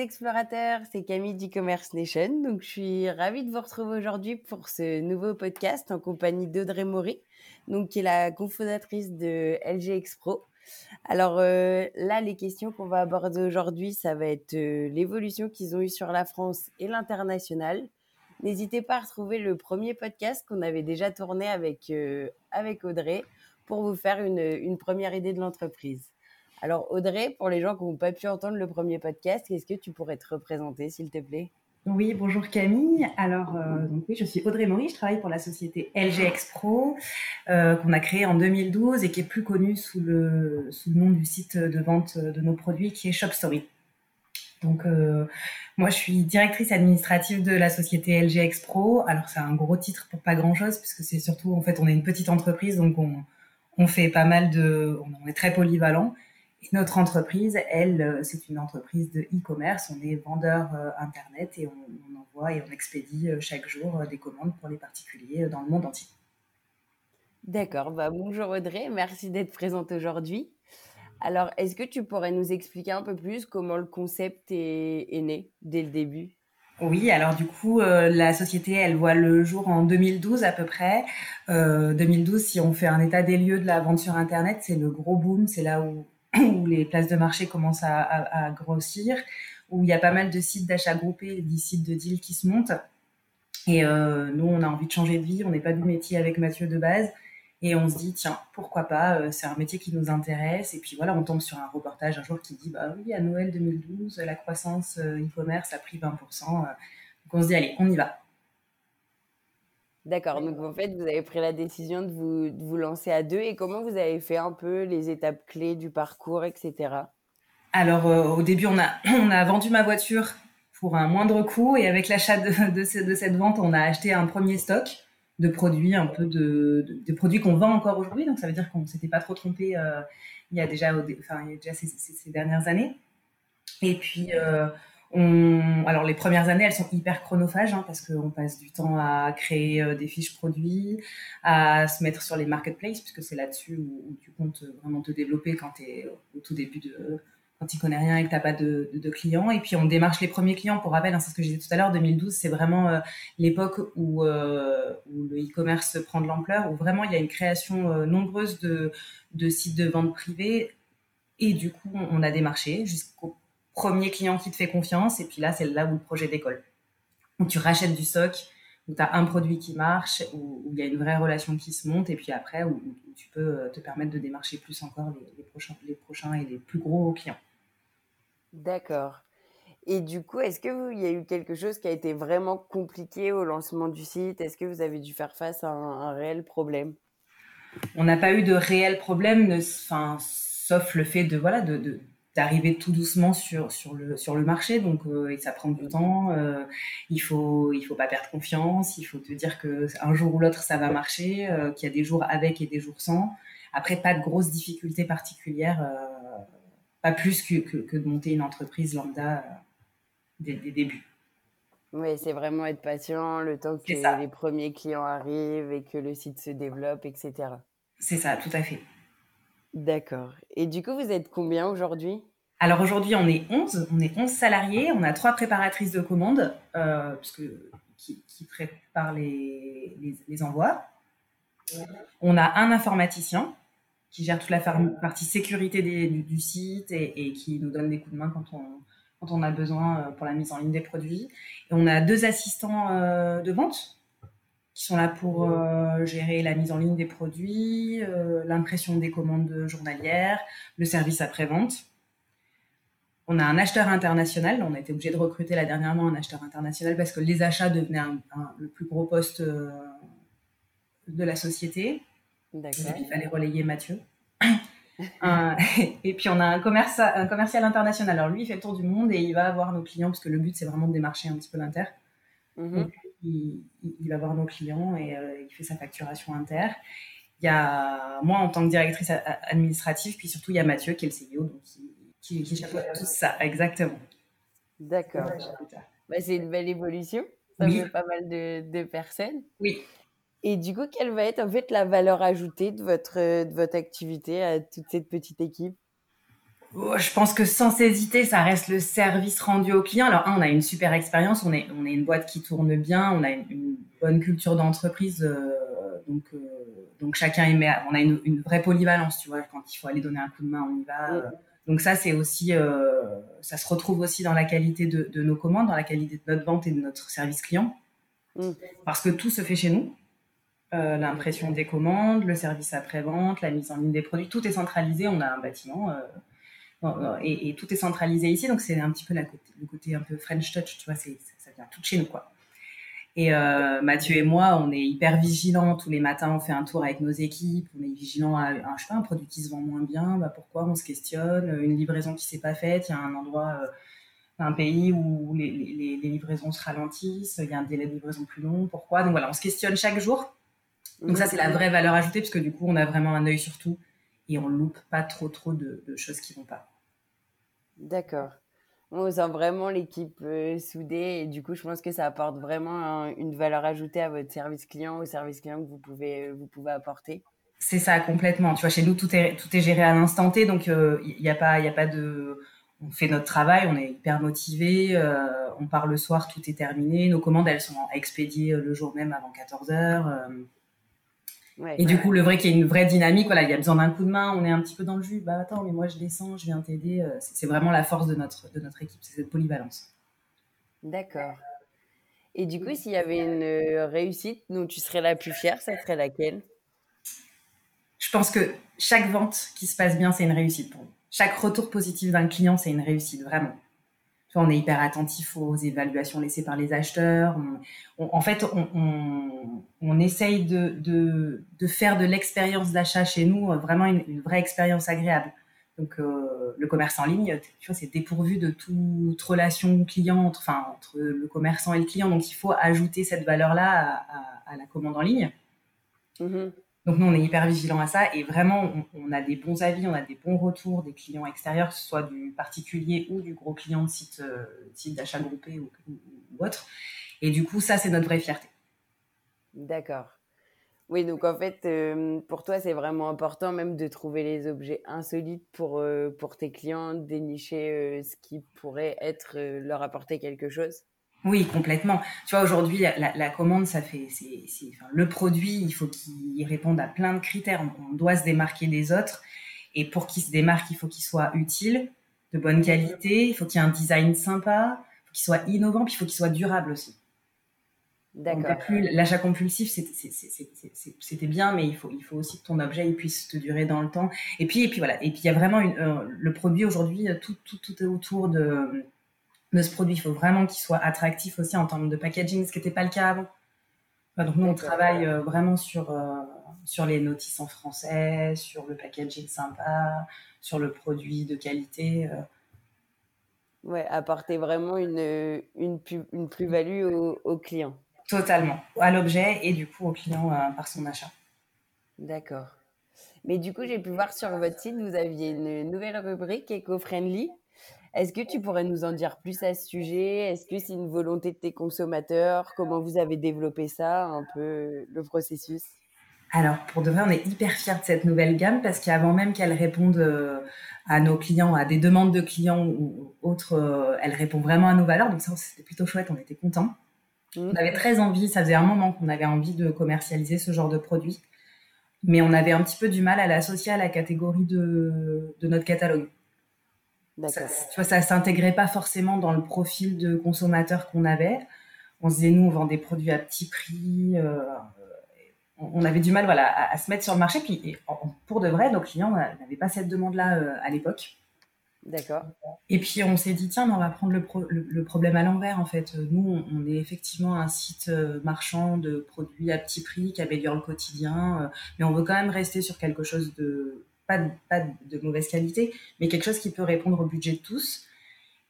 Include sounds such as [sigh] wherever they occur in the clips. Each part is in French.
Explorateurs, c'est Camille d'e-commerce nation. Donc je suis ravie de vous retrouver aujourd'hui pour ce nouveau podcast en compagnie d'Audrey Maury, donc qui est la cofondatrice de LG Expro. Alors euh, là, les questions qu'on va aborder aujourd'hui, ça va être euh, l'évolution qu'ils ont eue sur la France et l'international. N'hésitez pas à retrouver le premier podcast qu'on avait déjà tourné avec, euh, avec Audrey pour vous faire une, une première idée de l'entreprise. Alors Audrey, pour les gens qui n'ont pas pu entendre le premier podcast, est-ce que tu pourrais te représenter, s'il te plaît? Oui, bonjour Camille. Alors, euh, oui, je suis Audrey Maury, je travaille pour la société LGX Pro, euh, qu'on a créée en 2012 et qui est plus connue sous le, sous le nom du site de vente de nos produits qui est ShopStory. Donc, euh, moi, je suis directrice administrative de la société LGX Pro. Alors, c'est un gros titre pour pas grand-chose, puisque c'est surtout, en fait, on est une petite entreprise, donc on, on fait pas mal de... On est très polyvalent. Et notre entreprise, elle, euh, c'est une entreprise de e-commerce. On est vendeur euh, Internet et on, on, envoie et on expédie euh, chaque jour des commandes pour les particuliers dans le monde entier. D'accord. Bah, bonjour Audrey, merci d'être présente aujourd'hui. Alors, est-ce que tu pourrais nous expliquer un peu plus comment le concept est, est né dès le début? Oui, alors du coup, euh, la société, elle voit le jour en 2012 à peu près. Euh, 2012, si on fait un état des lieux de la vente sur Internet, c'est le gros boom, c'est là où où les places de marché commencent à, grossir, où il y a pas mal de sites d'achat groupés, des sites de deal qui se montent. Et euh, nous, on a envie de changer de vie, on n'est pas du métier avec Mathieu de base. Et on se dit, tiens, pourquoi pas, euh, c'est un métier qui nous intéresse. Et puis voilà, on tombe sur un reportage un jour qui dit, bah oui, à Noël 2012, la croissance euh, e-commerce a pris 20%. donc on se dit, allez, on y va. D'accord, donc en fait, vous avez pris la décision de vous, de vous, lancer à deux et comment vous avez fait un peu les étapes clés du parcours, etc. Alors euh, au début, on a, [clears throat] on a vendu ma voiture pour un moindre coût et avec l'achat de, de, ce, de, cette vente, on a acheté un premier stock de produits, un peu de, de, produits qu'on vend encore aujourd'hui. Donc ça veut dire qu'on ne s'était pas trop trompé euh, il y a déjà, enfin, il y a déjà ces, ces, ces dernières années. Et puis... Euh, alors les premières années, elles sont hyper chronophages hein, parce qu'on passe du temps à créer euh, des fiches produits, à se mettre sur les marketplaces puisque c'est là-dessus où, tu comptes vraiment te développer quand tu es au tout début de quand tu connais rien et que t'as pas de, clients. Et puis on démarche les premiers clients. Pour rappel, hein, c'est ce que j'ai dit tout à l'heure, 2012, c'est vraiment euh, l'époque où, euh, le e-commerce prend de l'ampleur, où vraiment il y a une création euh, nombreuse de, de sites de vente privés. Et du coup, on a démarché jusqu'au premier client qui te fait confiance, et puis là, c'est là où le projet décolle. Où tu rachètes du stock, où tu as un produit qui marche, où, il y a une vraie relation qui se monte, et puis après, où, où tu peux te permettre de démarcher plus encore les, les, prochains, les prochains et les plus gros clients. D'accord. Et du coup, est-ce qu'il y a eu quelque chose qui a été vraiment compliqué au lancement du site? Est-ce que vous avez dû faire face à un, un réel problème? On n'a pas eu de réel problème, enfin, sauf le fait de, voilà, de, de d'arriver tout doucement sur sur le sur le marché. Donc euh, ça prend du temps. Euh, il faut il faut pas perdre confiance. Il faut te dire que un jour ou l'autre ça va marcher euh, qu'il y a des jours avec et des jours sans. Après pas de grosses difficultés particulières pas plus que, que, que, de monter une entreprise lambda des, des débuts. Oui c'est vraiment être patient le temps que les premiers clients arrivent et que le site se développe etc c'est ça tout à fait D'accord. Et du coup, vous êtes combien aujourd'hui? Alors aujourd'hui, on est 11. On est 11 salariés. On a trois préparatrices de commandes euh, qui, préparent les, les, envois. On a un informaticien qui gère toute la partie sécurité du, site et, et, qui nous donne des coups de main quand on, quand on a besoin euh, pour la mise en ligne des produits. Et on a deux assistants euh, de vente qui sont là pour euh, gérer la mise en ligne des produits, euh, l'impression des commandes journalières, le service après-vente. On a un acheteur international. On a été obligé de recruter là dernièrement un acheteur international parce que les achats devenaient un, un, le plus gros poste euh, de la société. Il fallait relayer Mathieu. [coughs] et puis on a un, commerce, un commercial international. Alors lui, il fait le tour du monde et il va voir nos clients parce que le but, c'est vraiment de démarcher un petit peu l'inter. Mhm. Il, va voir nos clients et euh, il fait sa facturation inter. Il y a moi en tant que directrice administrative, puis surtout il y a Mathieu qui est le CEO, donc qui, qui, tout ça, exactement. D'accord. Bah, c'est une belle évolution. Ça fait pas mal de, de personnes. Oui. Et du coup, quelle va être en fait la valeur ajoutée de votre, de votre activité à toute cette petite équipe? Je pense que sans hésiter, ça reste le service rendu au client. Alors, un, on a une super expérience, on est, on est une boîte qui tourne bien, on a une, bonne culture d'entreprise, euh, donc, euh, donc chacun aime, on a une, vraie polyvalence, tu vois, quand il faut aller donner un coup de main, on y va. Euh. donc ça, c'est aussi, ça se retrouve aussi dans la qualité de, de, nos commandes, dans la qualité de notre vente et de notre service client, mmh. parce que tout se fait chez nous. Euh, l'impression des commandes, le service après-vente, la mise en ligne des produits, tout est centralisé. On a un bâtiment euh, et, tout est centralisé ici, donc c'est un petit peu la côté, le côté un peu French touch, tu vois, ça vient tout de chez nous, quoi. Et euh, Mathieu et moi, on est hyper vigilants. Tous les matins, on fait un tour avec nos équipes. On est vigilants à, un, je sais pas, un produit qui se vend moins bien. Bah pourquoi On se questionne. Une livraison qui s'est pas faite. Il y a un endroit, un pays où les, les, les, livraisons se ralentissent. Il y a un délai de livraison plus long. Pourquoi? Donc voilà, on se questionne chaque jour. Donc ça, c'est la vraie valeur ajoutée, parce que du coup, on a vraiment un œil sur tout et on loupe pas trop trop de, choses qui vont pas. D'accord. On sent vraiment l'équipe euh, soudée et du coup, je pense que ça apporte vraiment une valeur ajoutée à votre service client, au service client que vous pouvez, euh, vous pouvez apporter. C'est ça, complètement. Tu vois, chez nous, tout est, tout est géré à l'instant T, donc il euh, n'y a, pas, y a pas de... On fait notre travail, on est hyper motivé, on part le soir, tout est terminé. Nos commandes, elles sont expédiées le jour même avant 14 heures et du coup, le vrai qu'il y ait une vraie dynamique, voilà, il y a besoin d'un coup de main, on est un petit peu dans le jus. Bah attends, mais moi je descends, je viens t'aider. Euh, c'est vraiment la force de notre, de notre équipe, c'est cette polyvalence. D'accord. Et du coup, s'il y avait une euh, réussite dont tu serais la plus fière, ça serait laquelle? Je pense que chaque vente qui se passe bien, c'est une réussite pour nous. Chaque retour positif d'un client, c'est une réussite, vraiment on est hyper attentif aux évaluations laissées par les acheteurs. en fait, on, essaye de, faire de l'expérience d'achat chez nous euh, vraiment une, vraie expérience agréable. Donc, euh, le commerce en ligne, tu c'est dépourvu de toute relation client, entre, enfin, entre le commerçant et le client. Donc, il faut ajouter cette valeur-là à, la commande en ligne. Mm-hmm. Donc nous, on est hyper vigilant à ça et vraiment, on, a des bons avis, on a des bons retours des clients extérieurs, que ce soit du particulier ou du gros client de site, euh, d'achat groupé ou, autre. Et du coup, ça, c'est notre vraie fierté. D'accord. Oui, donc en fait, euh, pour toi, c'est vraiment important même de trouver les objets insolites pour, euh, pour tes clients, dénicher ce qui pourrait être leur apporter quelque chose. Oui, complètement. Tu vois, aujourd'hui, la, commande, ça fait, c'est, le produit, il faut qu'il réponde à plein de critères. On, doit se démarquer des autres. Et pour qu'il se démarque, il faut qu'il soit utile, de bonne qualité, il faut qu'il y ait un design sympa, il faut qu'il soit innovant, puis il faut qu'il soit durable aussi. D'accord. L'achat compulsif, c'était bien, mais il faut, il faut aussi que ton objet puisse te durer dans le temps. Et puis, et puis voilà. Et puis il y a vraiment une, euh, le produit aujourd'hui, tout, tout, tout est autour de de ce produit. Il faut vraiment qu'il soit attractif aussi en termes de packaging, ce qui n'était pas le cas avant. donc nous, on travaille euh, vraiment sur, euh, sur les notices en français, sur le packaging sympa, sur le produit de qualité. Euh. Ouais, apporter vraiment une, une, une plus-value au, au, client. Totalement, à l'objet et du coup au client par son achat. D'accord. Mais du coup, j'ai pu voir sur votre site, vous aviez une nouvelle rubrique éco-friendly. Est-ce que tu pourrais nous en dire plus à ce sujet? Est-ce que c'est une volonté de tes consommateurs? Comment vous avez développé ça, un peu le processus? Alors, pour de vrai, on est hyper fiers de cette nouvelle gamme parce qu'avant même qu'elle réponde euh, à nos clients, à des demandes de clients ou autres, euh, elle répond vraiment à nos valeurs. Donc ça, c'était plutôt chouette, on était contents. Mmh. On avait très envie, ça faisait un moment qu'on avait envie de commercialiser ce genre de produit, mais on avait un petit peu du mal à l'associer à la catégorie de notre catalogue. Ça, tu vois, ça s'intégrait pas forcément dans le profil de consommateur qu'on avait. On se disait, nous, on vend des produits à petit prix. Euh, on avait du mal voilà, à, se mettre sur le marché. Puis, pour de vrai, nos clients n'avaient pas cette demande-là euh, à l'époque. D'accord. Et puis, on s'est dit, tiens, on va prendre le, le, problème à l'envers, en fait. Nous, on, est effectivement un site euh, marchand de produits à petit prix qui améliore le quotidien. mais on veut quand même rester sur quelque chose de pas de, pas de mauvaise qualité, mais quelque chose qui peut répondre au budget de tous.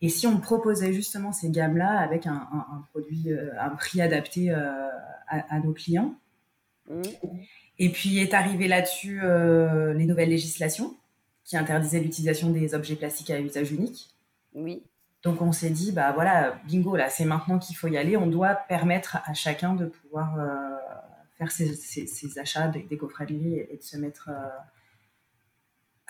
Et si on proposait justement ces gammes-là avec un, produit, euh, un prix adapté euh, à, nos clients. Mmh. Et puis est arrivé là-dessus euh, les nouvelles législations qui interdisaient l'utilisation des objets plastiques à usage unique. Oui. Donc on s'est dit, bah voilà, bingo, là, c'est maintenant qu'il faut y aller. On doit permettre à chacun de pouvoir faire ses, achats d'éco-friendly et, de se mettre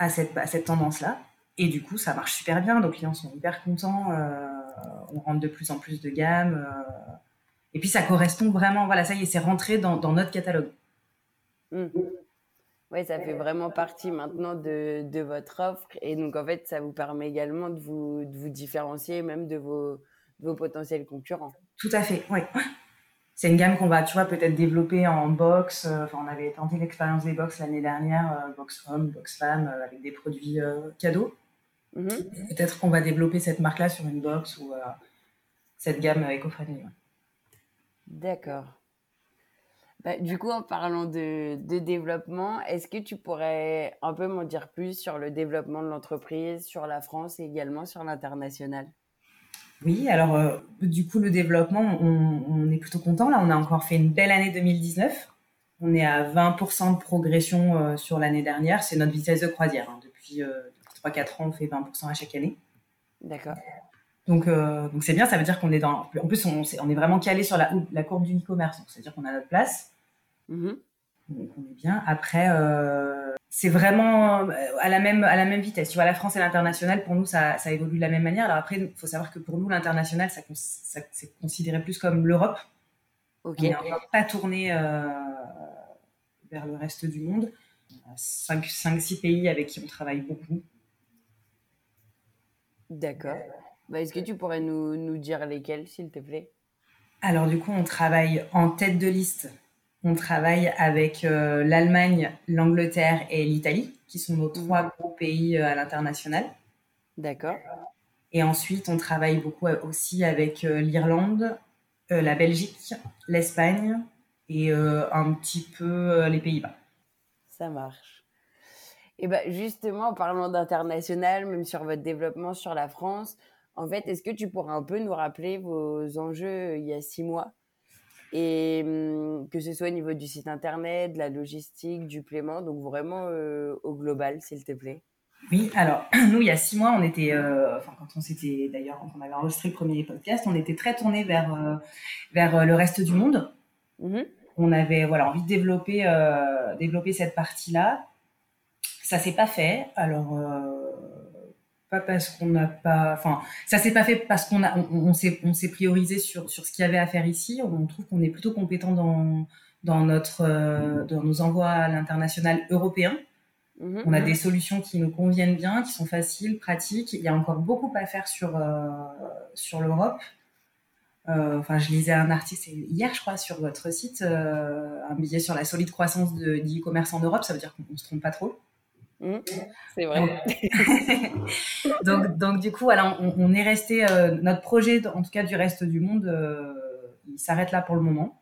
à cette, à cette tendance-là. Et du coup, ça marche super bien. Nos clients sont hyper contents. Euh, on rentre de plus en plus de gamme. Euh, et puis, ça correspond vraiment. Voilà, ça y est, c'est rentré dans, notre catalogue. Mmh. Oui, ça fait vraiment partie maintenant de, de, votre offre. Et donc, en fait, ça vous permet également de vous, de vous différencier même de vos, vos potentiels concurrents. Tout à fait, oui. C'est une gamme qu'on va, tu vois, peut-être développer en box. Euh, enfin, on avait tenté l'expérience des box l'année dernière, box homme, box femme, avec des produits cadeaux. Mhm. Peut-être qu'on va développer cette marque-là sur une box ou euh, cette gamme éco-friendly. D'accord. Bah, du coup, en parlant de, développement, est-ce que tu pourrais un peu m'en dire plus sur le développement de l'entreprise, sur la France et également sur l'international? Oui, alors euh, du coup, le développement, on, est plutôt content. Là, on a encore fait une belle année 2019. On est à 20% de progression euh, sur l'année dernière. C'est notre vitesse de croisière hein, depuis, 3-4 ans, on fait 20% à chaque année. D'accord. Donc, euh, donc c'est bien, ça veut dire qu'on est dans. En plus, on, on est vraiment calé sur la, la courbe du e-commerce, donc c'est-à-dire qu'on a notre place. Mm-hmm. Donc on est bien. Après, euh, c'est vraiment euh, à la même à la même vitesse. Tu vois, la France et l'international, pour nous, ça, ça, évolue de la même manière. Alors après, il faut savoir que pour nous, l'international, ça, ça c'est considéré plus comme l'Europe. Ok. On n'est pas tourné vers le reste du monde. 5-6 pays avec qui on travaille beaucoup. D'accord. Bah, est-ce que tu pourrais nous, nous dire lesquels, s'il te plaît? Alors du coup, on travaille en tête de liste. On travaille avec euh, l'Allemagne, l'Angleterre et l'Italie, qui sont nos trois mhm. gros pays euh, à l'international. D'accord. Et ensuite, on travaille beaucoup euh, aussi avec l'Irlande, la Belgique, l'Espagne et un petit peu les Pays-Bas. Ça marche. Et bah, justement, en parlant d'international, même sur votre développement sur la France, en fait, est-ce que tu pourrais un peu nous rappeler vos enjeux euh, il y a six mois? Et hum, que ce soit au niveau du site internet, de la logistique, du paiement, donc vraiment euh, au global, s'il te plaît. Oui, alors [clears throat] nous, il y a six mois, on était, euh, enfin quand on s'était d'ailleurs, quand on avait enregistré le premier podcast, on était très tourné vers vers le reste du monde. Mmh on avait voilà envie de développer développer cette partie-là. Ça s'est pas fait. Alors, pas parce qu'on n'a pas. Enfin, ça s'est pas fait parce qu'on a, on, s'est, on s'est priorisé sur, sur ce qu'il y avait à faire ici. On trouve qu'on est plutôt compétent dans, dans, notre, euh, dans nos envois à l'international européen. Mhm. On a des solutions qui nous conviennent bien, qui sont faciles, pratiques. Il y a encore beaucoup à faire sur, euh, sur l'Europe. enfin, je lisais un article hier, je crois, sur votre site, un billet sur la solide croissance de, e-commerce en Europe. Ça veut dire qu'on ne se trompe pas trop. Mmh. c'est vrai. [laughs] donc, donc, du coup, voilà, on, est resté, euh, notre projet, en tout cas du reste du monde, euh, il s'arrête là pour le moment.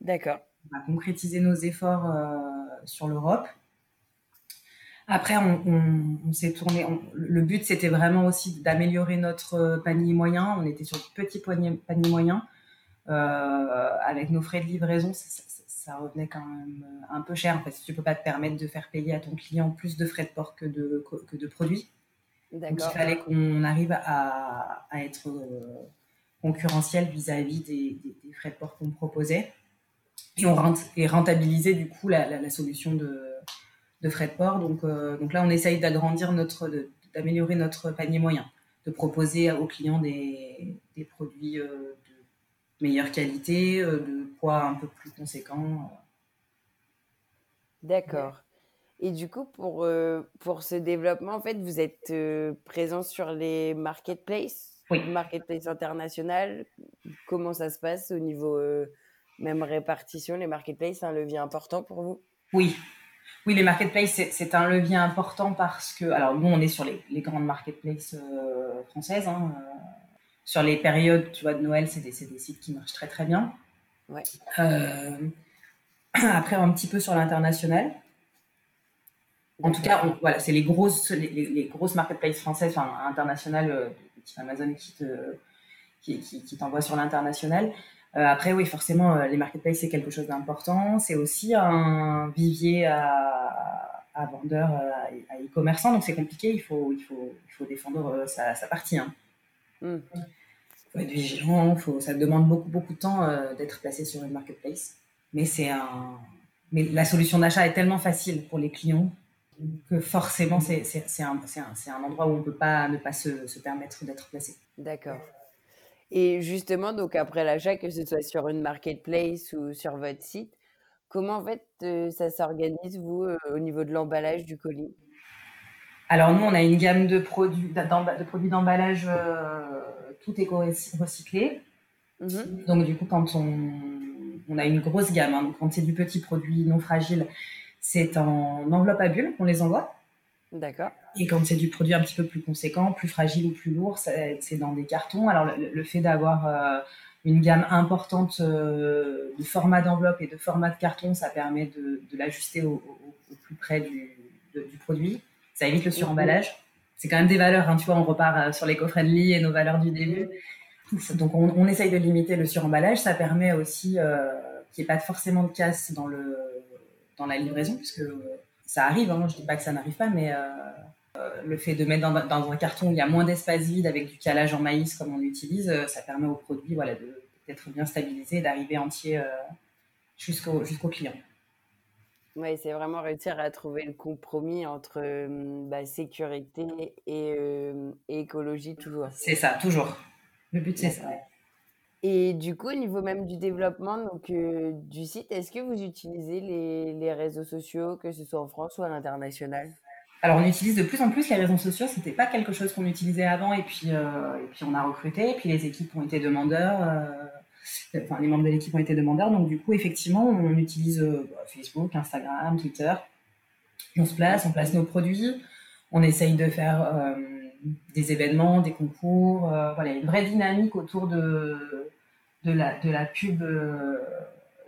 D'accord. On va concrétiser nos efforts euh, sur l'Europe. Après, on, s'est tourné. le but, c'était vraiment aussi d'améliorer notre panier moyen. On était sur le petit panier, panier moyen. avec nos frais de livraison, ça revenait quand même euh, un peu cher. En fait, si tu peux pas te permettre de faire payer à ton client plus de frais de port que de, que de produits. Donc, il fallait qu'on arrive à, à être euh, concurrentiel vis-à-vis des, des, frais de port qu'on proposait. Et on rent, et rentabiliser du coup la, la, solution de, de, frais de port. Donc, euh, donc là, on essaye d'agrandir notre, d'améliorer notre panier moyen, de proposer aux clients des, des produits meilleure qualité, euh, de poids un peu plus conséquent. Euh. D'accord. Et du coup, pour, euh, pour ce développement, en fait, vous êtes présent sur les marketplaces, oui. marketplaces internationales. Comment ça se passe au niveau même répartition? Les marketplaces, c'est un levier important pour vous? Oui. Oui, les marketplaces, c'est un levier important parce que, alors nous, on est sur les, les grandes marketplaces françaises, hein, sur les périodes, tu vois, de Noël, c'est des, des, sites qui marchent très très bien. Ouais. Euh, [clears throat] après, un petit peu sur l'international. En tout cas, voilà, c'est les grosses, les, grosses marketplaces françaises, enfin internationales, euh, Amazon qui te, qui, qui, t'envoie sur l'international. Euh, après, oui, forcément, les marketplaces, c'est quelque chose d'important. C'est aussi un vivier à, à vendeurs, à, e-commerçants. Donc, c'est compliqué. Il faut, il faut, il faut défendre sa, sa partie. Hein. Hmm. Faut être vigilant. Faut, ça demande beaucoup, beaucoup de temps d'être placé sur une marketplace. Mais c'est un, mais la solution d'achat est tellement facile pour les clients que forcément, c'est un, un, un, endroit où on ne peut pas ne pas se, se permettre d'être placé. D'accord. Et justement, donc après l'achat, que ce soit sur une marketplace ou sur votre site, comment en fait euh, ça s'organise, vous, euh, au niveau de l'emballage du colis? Alors nous, on a une gamme de produits de produits d'emballage euh, tout éco-recyclé. Mhm. Donc du coup, quand on, on a une grosse gamme, hein, quand c'est du petit produit non fragile, c'est en enveloppe à bulles qu'on les envoie. D'accord. Et quand c'est du produit un petit peu plus conséquent, plus fragile ou plus lourd, c'est dans des cartons. Alors le, fait d'avoir euh, une gamme importante euh, de format d'enveloppe et de format de carton, ça permet de, l'ajuster au, plus près du, produit. Ça évite le suremballage. C'est quand même des valeurs, hein, tu vois, on repart euh, sur l'éco lit et nos valeurs du début. Donc on, essaye de limiter le suremballage. Ça permet aussi qu'il n'y ait pas forcément de casse dans le dans la livraison, puisque ça arrive, hein, je dis pas que ça n'arrive pas, mais euh, euh, le fait de mettre dans, un carton où il y a moins d'espace vide avec du calage en maïs comme on l'utilise, euh, ça permet au produit voilà, d'être bien stabilisé, d'arriver entier jusqu'au jusqu'au client. Oui, c'est vraiment réussir à trouver le compromis entre bah, sécurité et, écologie toujours. C'est ça, toujours. Le but, c'est ça. Et du coup, au niveau même du développement donc, euh, du site, est-ce que vous utilisez les, les, réseaux sociaux, que ce soit en France ou à l'international? Alors, on utilise de plus en plus les réseaux sociaux. C'était pas quelque chose qu'on utilisait avant, et puis, et puis on a recruté, et puis les équipes ont été demandeurs. Euh, enfin, les membres de l'équipe ont été demandeurs. Donc, du coup, effectivement, on utilise bah, Facebook, Instagram, Twitter. On se place, on place nos produits. On essaye de faire des événements, des concours. voilà, une vraie dynamique autour de, de la, de la pub euh,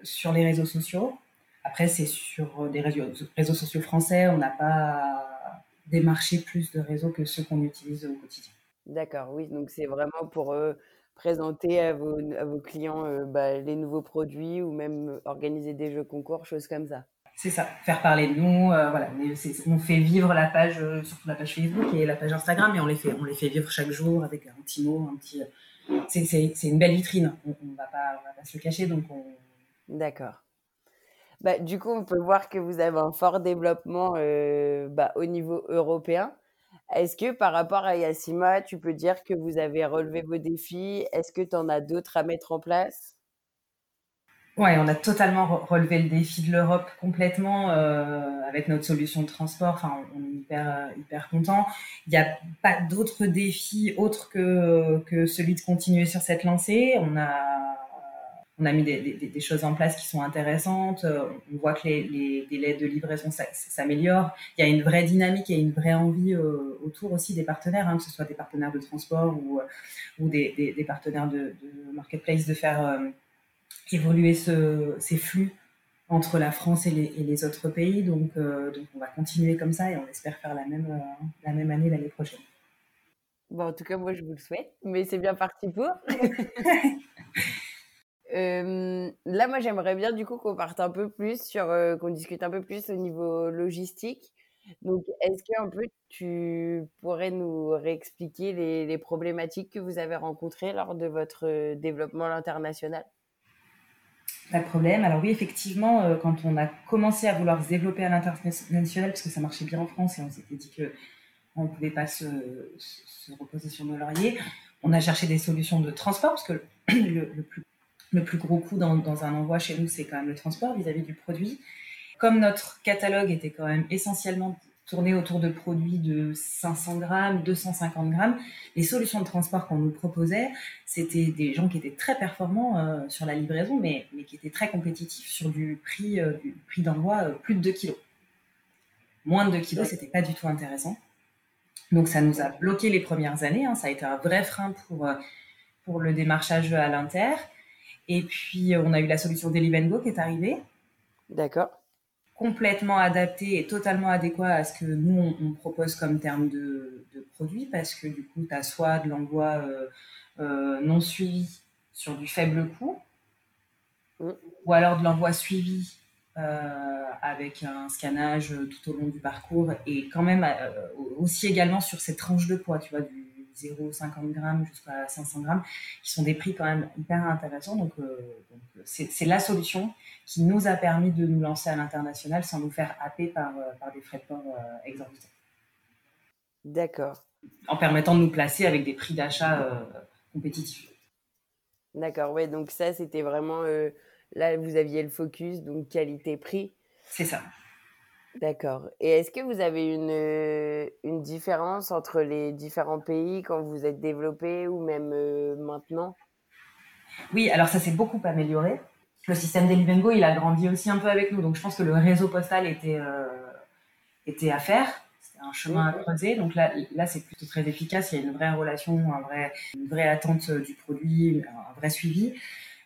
sur les réseaux sociaux. Après, c'est sur des réseaux, réseaux sociaux français, on n'a pas démarché plus de réseaux que ceux qu'on utilise au quotidien. D'accord, oui, donc c'est vraiment pour euh, présenter à vos, à vos clients euh, bah, les nouveaux produits ou même organiser des jeux concours, choses comme ça? C'est ça, faire parler de nous. voilà, on fait vivre la page, surtout la page Facebook et la page Instagram, et on les fait, on les fait vivre chaque jour avec un petit mot, un petit, c'est une belle vitrine. On, ne va pas, se le cacher, donc D'accord. Bah, du coup, on peut voir que vous avez un fort développement euh, bah, au niveau européen. Est-ce que par rapport à Yasima, tu peux dire que vous avez relevé vos défis? Est-ce que tu en as d'autres à mettre en place? Ouais, on a totalement relevé le défi de l'Europe complètement euh, avec notre solution de transport. Enfin, on est hyper euh, hyper content. Il n'y a pas d'autres défis autres que que celui de continuer sur cette lancée. On a on a mis des, des, choses en place qui sont intéressantes. On voit que les, les délais de livraison s'améliorent. Il y a une vraie dynamique et une vraie envie euh, autour aussi des partenaires, hein, que ce soit des partenaires de transport ou, ou des, des, partenaires de, de marketplace, de faire évoluer ce, ces flux entre la France et les, et les autres pays. Donc, euh, donc, on va continuer comme ça et on espère faire la même, euh, la même année l'année prochaine. Bon, en tout cas, moi, je vous le souhaite, mais c'est bien parti pour. [laughs] euh, là, moi, j'aimerais bien du coup qu'on parte un peu plus sur, euh, qu'on discute un peu plus au niveau logistique. Donc, est-ce qu'un peu tu pourrais nous réexpliquer les, problématiques que vous avez rencontrées lors de votre développement à l'international? Pas de problème. Alors oui, effectivement, euh, quand on a commencé à vouloir se développer à l'international, parce que ça marchait bien en France et on s'était dit que on ne pouvait pas se, reposer sur nos lauriers, on a cherché des solutions de transport, parce que le, plus, le plus, gros coût dans, dans, un envoi chez nous, c'est quand même le transport vis-à-vis -vis du produit. Comme notre catalogue était quand même essentiellement tourner autour de produits de 500 grammes, 250 grammes. Les solutions de transport qu'on nous proposait, c'était des gens qui étaient très performants euh, sur la livraison, mais, mais qui étaient très compétitifs sur du prix, euh, du prix d'envoi euh, plus de 2 kilos. Moins de 2 kilos, c'était pas du tout intéressant. Donc ça nous a bloqué les premières années. Hein. Ça a été un vrai frein pour, pour le démarchage à l'inter. Et puis on a eu la solution Delivengo qui est arrivée. D'accord complètement adapté et totalement adéquat à ce que nous, on, propose comme terme de, de, produit, parce que du coup, tu as soit de l'envoi non suivi sur du faible coût, mm. ou alors de l'envoi suivi euh, avec un scannage tout au long du parcours et quand même euh, aussi également sur cette tranche de poids, tu vois, du 0,50 grammes jusqu'à 500 grammes, qui sont des prix quand même hyper intéressants. Donc, euh, c'est la solution qui nous a permis de nous lancer à l'international sans nous faire happer par, par des frais de port exorbitants. D'accord. En permettant de nous placer avec des prix d'achat compétitifs. D'accord, ouais, donc ça, c'était vraiment Là, vous aviez le focus, donc qualité-prix. C'est ça. D'accord. Et est-ce que vous avez une, euh, une différence entre les différents pays quand vous êtes développé ou même euh, maintenant? Oui, alors ça s'est beaucoup amélioré. Le système d'Elivengo, il a grandi aussi un peu avec nous. Donc je pense que le réseau postal était, euh, était à faire. C'était un chemin à creuser. Donc là, là c'est plutôt très efficace. Il y a une vraie relation, un vrai, une vraie attente du produit, un vrai suivi.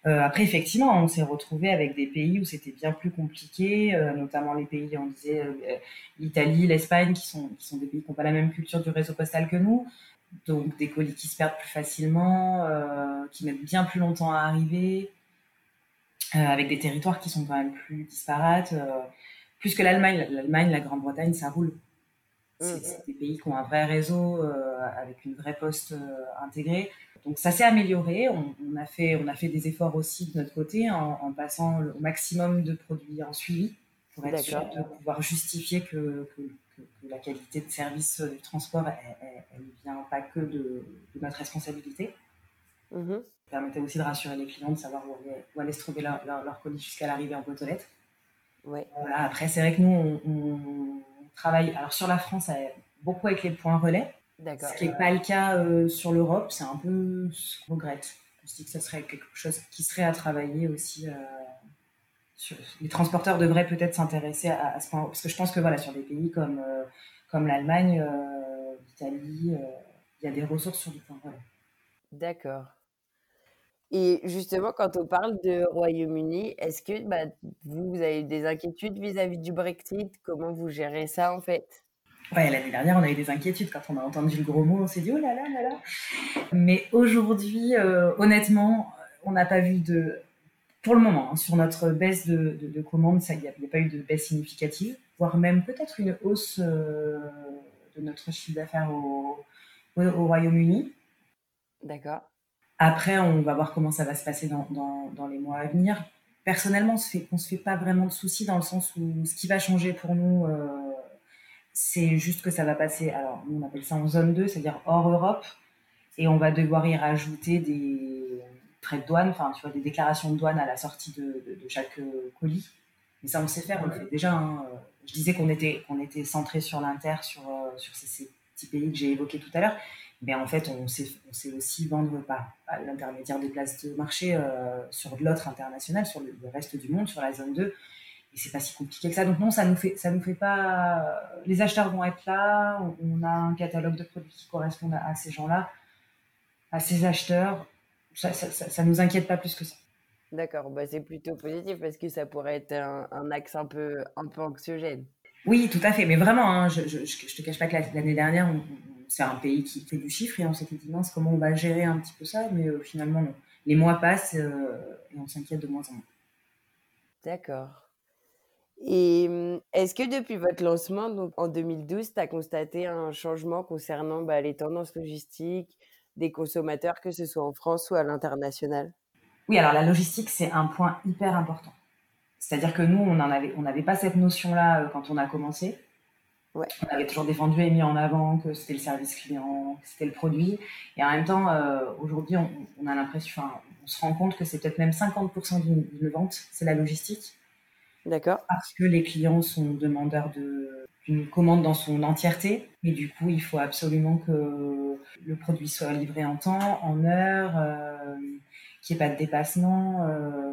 Euh, après, effectivement, on s'est retrouvé avec des pays où c'était bien plus compliqué, euh, notamment les pays, on disait euh, l'Italie, l'Espagne, qui sont, qui sont des pays qui n'ont pas la même culture du réseau postal que nous. Donc des colis qui se perdent plus facilement, qui mettent bien plus longtemps à arriver, avec des territoires qui sont quand même plus disparates. plus que l'Allemagne, l'Allemagne, la Grande-Bretagne, ça roule. C'est mmh. des pays qui ont un vrai réseau avec une vraie poste intégrée. Donc ça s'est amélioré. On, a fait, on a fait des efforts aussi de notre côté en, passant au maximum de produits en suivi pour être sûr de pouvoir justifier que, la qualité de service du transport, elle ne vient pas que de, notre responsabilité. Mm-hmm. Ça permettait aussi de rassurer les clients, de savoir où, allait, se trouver leur, colis jusqu'à l'arrivée en boîte aux lettres. Ouais. Après, c'est vrai que nous, on, travaille alors sur la France beaucoup avec les points relais. Ce qui n'est pas le cas euh, sur l'Europe, c'est un peu ce qu'on regrette. On se dit que ce serait quelque chose qui serait à travailler aussi. Euh, sur... Les transporteurs devraient peut-être s'intéresser à, ce point, parce que je pense que voilà, sur des pays comme, euh, comme l'Allemagne, l'Italie, il y a des ressources sur du point relais. D'accord. Et justement, quand on parle de Royaume-Uni, est-ce que bah, vous, vous avez des inquiétudes vis-à-vis -vis du Brexit? Comment vous gérez ça en fait? Ouais, l'année dernière, on a eu des inquiétudes quand on a entendu le gros mot. On s'est dit, oh là là là là. Mais aujourd'hui, euh, honnêtement, on n'a pas vu de. Pour le moment, hein, sur notre baisse de, de, commandes, il n'y a, pas eu de baisse significative, voire même peut-être une hausse euh, de notre chiffre d'affaires au, au, Royaume-Uni. D'accord. Après, on va voir comment ça va se passer dans, dans, dans les mois à venir. Personnellement, on ne se fait pas vraiment de soucis dans le sens où ce qui va changer pour nous. Euh, c'est juste que ça va passer, alors on appelle ça en zone 2, c'est-à-dire hors Europe, et on va devoir y rajouter des frais de douane, enfin tu vois, des déclarations de douane à la sortie de, chaque euh, colis. Mais ça, on sait faire, on le fait déjà. Hein. Je disais qu'on était, qu'on était centré sur l'inter, sur, euh, sur ces, petits pays que j'ai évoqués tout à l'heure. Mais en fait, on sait, on sait aussi vendre par l'intermédiaire des places de marché euh, sur l'autre international, sur le, reste du monde, sur la zone 2 et c'est pas si compliqué que ça. Donc non, ça nous fait, ça nous fait pas. Les acheteurs vont être là. On a un catalogue de produits qui correspondent à, ces gens-là, à ces acheteurs. Ça, ça, ça, nous inquiète pas plus que ça. D'accord, bah c'est plutôt positif parce que ça pourrait être un, axe un peu, un peu anxiogène. Oui, tout à fait. Mais vraiment, hein, je, je, je, te cache pas que l'année dernière, c'est un pays qui fait du chiffre et on s'était dit mince, comment on va gérer un petit peu ça? Mais euh, finalement, non. Les mois passent euh, et on s'inquiète de moins en moins. D'accord. Et mmh, est-ce que depuis votre lancement, donc en 2012, tu as constaté un changement concernant bah, les tendances logistiques des consommateurs, que ce soit en France ou à l'international? Oui, alors la logistique, c'est un point hyper important. C'est-à-dire que nous, on n'avait on pas cette notion-là euh, quand on a commencé. Ouais. On avait toujours défendu et mis en avant que c'était le service client, que c'était le produit. Et en même temps, euh, aujourd'hui, on, on, a l'impression, on se rend compte que c'est peut-être même 50% d'une vente, c'est la logistique. D'accord. Parce que les clients sont demandeurs d'une commande dans son entièreté. Et du coup, il faut absolument que le produit soit livré en temps, en heure, euh, qu'il n'y ait pas de dépassement, euh,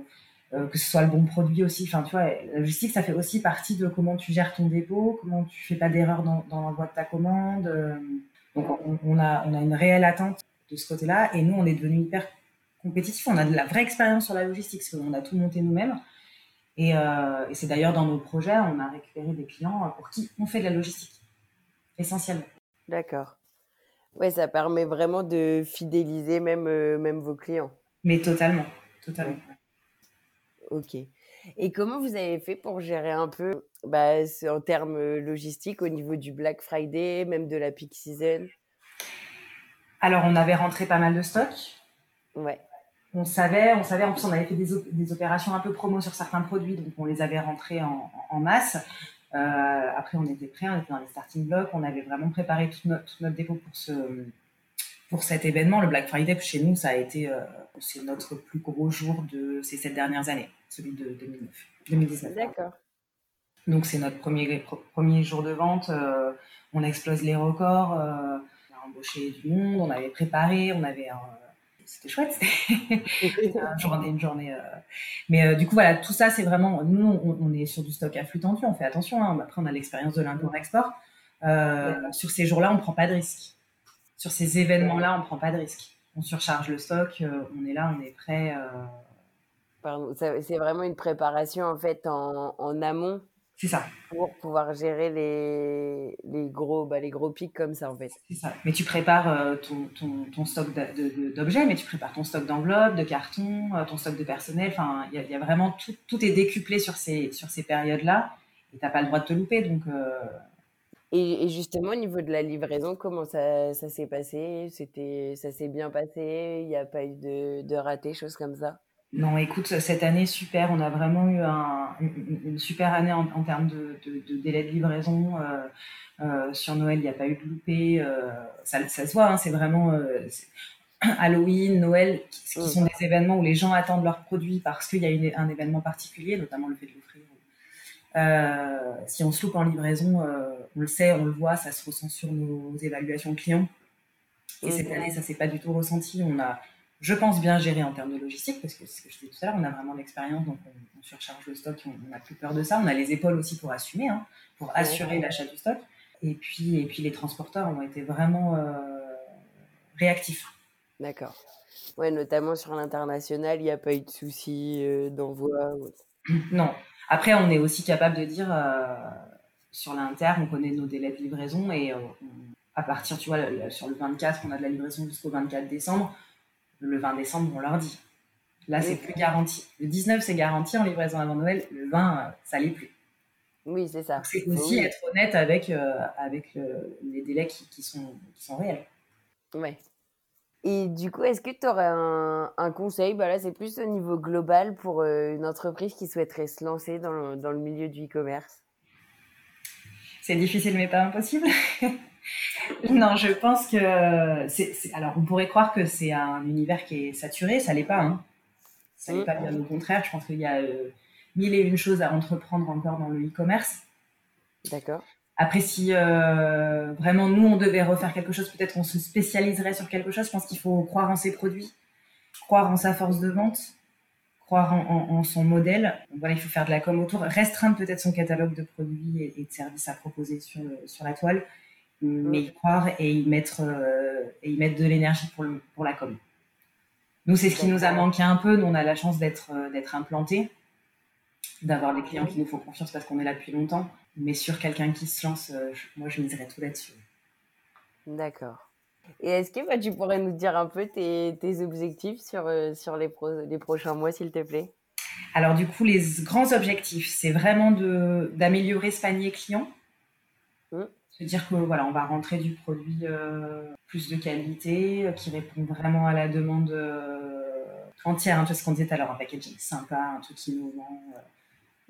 que ce soit le bon produit aussi. Enfin, tu vois, la logistique, ça fait aussi partie de comment tu gères ton dépôt, comment tu fais pas d'erreur dans, l'envoi de ta commande. donc, on, a, on a une réelle attente de ce côté-là. Et nous, on est devenu hyper compétitif. On a de la vraie expérience sur la logistique, parce qu'on a tout monté nous-mêmes. Et, et c'est d'ailleurs dans nos projets, on a récupéré des clients pour qui on fait de la logistique, essentiellement. D'accord. Ouais, ça permet vraiment de fidéliser même, même vos clients. Mais totalement, totalement. Ok. Et comment vous avez fait pour gérer un peu bah, en termes logistiques au niveau du Black Friday, même de la peak season? Alors, on avait rentré pas mal de stocks. Ouais. On savait, on savait, en plus, on avait fait des, des opérations un peu promo sur certains produits, donc on les avait rentrés en, en masse. Euh, après, on était prêts, on était dans les starting blocks, on avait vraiment préparé toute notre, toute notre dépôt pour ce, pour cet événement. Le Black Friday, chez nous, ça a été, euh, c'est notre plus gros jour de ces sept dernières années, celui de 2009, 2019. D'accord. Donc c'est notre premier, premier jour de vente. Euh, on explose les records. Euh, on a embauché du monde, on avait préparé, on avait c'était chouette. C'était une journée, une journée. Euh... Mais euh, du coup, voilà, tout ça, c'est vraiment. Nous, on, on, est sur du stock à flux tendu. On fait attention. Hein. Après, on a l'expérience de l'import-export. Sur ces jours-là, on prend pas de risque. Sur ces événements-là, on prend pas de risque. On surcharge le stock. On est là, on est prêt. C'est vraiment une préparation en fait en, en amont C'est ça. pour pouvoir gérer les, les gros bah, les gros pics comme ça en fait. C'est ça. Mais tu prépares euh, ton, ton, ton stock d'objets, mais tu prépares ton stock d'enveloppes, de cartons, euh, ton stock de personnel. Enfin, il y, a- il y a vraiment tout, tout est décuplé sur ces, sur ces périodes-là. Et t'as pas le droit de te louper. Donc, euh, Et, et justement au niveau de la livraison, comment ça, ça s'est passé? C'était ça s'est bien passé? Il n'y a pas eu de, de ratés, choses comme ça? Non, écoute, cette année, super. On a vraiment eu un- une, une super année en, en termes de, de, de délai de livraison. Euh, euh, sur Noël, il n'y a pas eu de loupé. Euh, ça, ça se voit, hein, c'est vraiment [clears throat] Halloween, Noël, qui, qui Mm. sont des événements où les gens attendent leurs produits parce qu'il y a une- un événement particulier, notamment le fait de l'offrir. Si on se loupe en livraison, on le sait, on le voit, ça se ressent sur nos évaluations clients. Et cette Mhm. année, ça s'est pas du tout ressenti. On a, je pense, bien géré en termes de logistique, parce que c'est ce que je disais tout à l'heure, on a vraiment l'expérience, donc on, on surcharge le stock, on n'a plus peur de ça. On a les épaules aussi pour assumer, hein, pour assurer l'achat du stock. Et puis, et puis les transporteurs ont été vraiment euh, réactifs. D'accord. Ouais, notamment sur l'international, il n'y a pas eu de soucis euh, d'envoi. [clears throat] Non. Après, on est aussi capable de dire euh, sur l'inter, on connaît nos délais de livraison et on- à partir, tu vois, sur le 24, on a de la livraison jusqu'au 24 décembre. Le 20 décembre, on leur dit. Là, c'est Oui. plus garanti. Le 19, c'est garanti en livraison avant Noël. Le 20, euh, ça l'est plus. Oui, c'est ça. C'est aussi Oui. être honnête avec, euh, avec le- les délais qui, qui sont, qui sont réels. Ouais. Et du coup, est-ce que tu aurais un, un conseil, bah là c'est plus au niveau global pour euh, une entreprise qui souhaiterait se lancer dans le, dans le milieu du e-commerce? C'est difficile, mais pas impossible. [laughs] non, je pense que c'est, c'est- alors on pourrait croire que c'est un univers qui est saturé, ça l'est pas. Hein. Ça l'est pas bien au contraire. Je pense qu'il y a euh, mille et une choses à entreprendre encore dans le e-commerce. D'accord. Après, si euh, vraiment nous on devait refaire quelque chose, peut-être on se spécialiserait sur quelque chose. Je pense qu'il faut croire en ses produits, croire en sa force de vente, croire en, en- en son modèle. Donc voilà, il faut faire de la com autour, restreindre peut-être son catalogue de produits et, et de services à proposer sur, le- sur la toile, mais y croire et y mettre, euh, et y mettre de l'énergie pour, le- pour la com. Nous, c'est ce qui nous a manqué un peu. Nous, on a la chance d'être euh, d'être implanté, d'avoir des clients qui nous font confiance parce qu'on est là depuis longtemps. Mais sur quelqu'un qui se lance, euh, moi, je miserais tout là-dessus. D'accord. Et est-ce que bah, tu pourrais nous dire un peu tes, tes objectifs sur, euh, sur les, pro- les prochains mois, s'il te plaît? Alors du coup, les grands objectifs, c'est vraiment d'améliorer ce panier client. Mm. Se dire que voilà, on va rentrer du produit euh, plus de qualité, euh, qui répond vraiment à la demande entière. Hein, tu vois ce qu'on disait tout à l'heure, un packaging sympa, un truc innovant.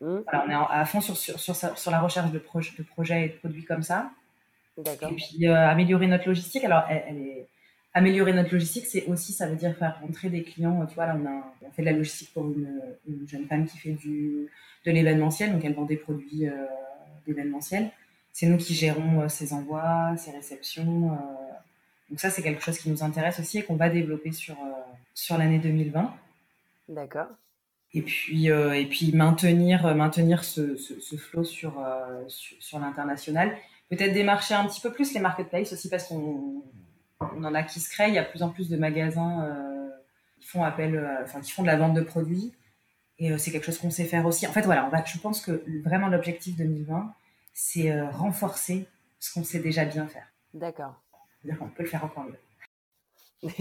Hmm Voilà, on est à fond sur, sur, sur la recherche de, proj- de projets et de produits comme ça. Et puis euh, améliorer notre logistique. Alors, elle, elle est... améliorer notre logistique, c'est aussi, ça veut dire faire rentrer des clients. Tu vois, là, on, a, on fait de la logistique pour une, une jeune femme qui fait du, de l'événementiel, donc elle vend des produits euh, d'événementiel. C'est nous qui gérons euh, ses envois, ses réceptions. euh. Donc ça, c'est quelque chose qui nous intéresse aussi et qu'on va développer sur, sur l'année 2020. D'accord. Et puis, et puis maintenir, maintenir ce, ce, ce flow sur, euh, sur, sur l'international. Peut-être démarcher un petit peu plus les marketplaces aussi parce qu'on on en a qui se créent. Il y a de plus en plus de magasins euh, qui font appel, euh, enfin qui font de la vente de produits. Et c'est quelque chose qu'on sait faire aussi. En fait, voilà, on va, je pense que vraiment l'objectif 2020, c'est renforcer ce qu'on sait déjà bien faire. D'accord. [laughs] On peut le faire encore mieux. [laughs]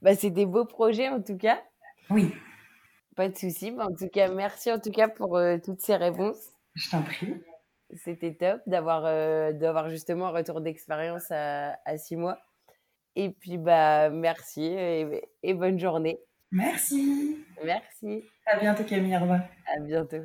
bah, c'est des beaux projets en tout cas. Oui. Pas de souci. en tout cas, merci en tout cas pour toutes ces réponses. Je t'en prie. C'était top d'avoir euh, d'avoir justement un retour d'expérience à, six mois. Et puis, bah, merci et, bonne journée. Merci. Merci. À bientôt, Camille. Au revoir. À bientôt.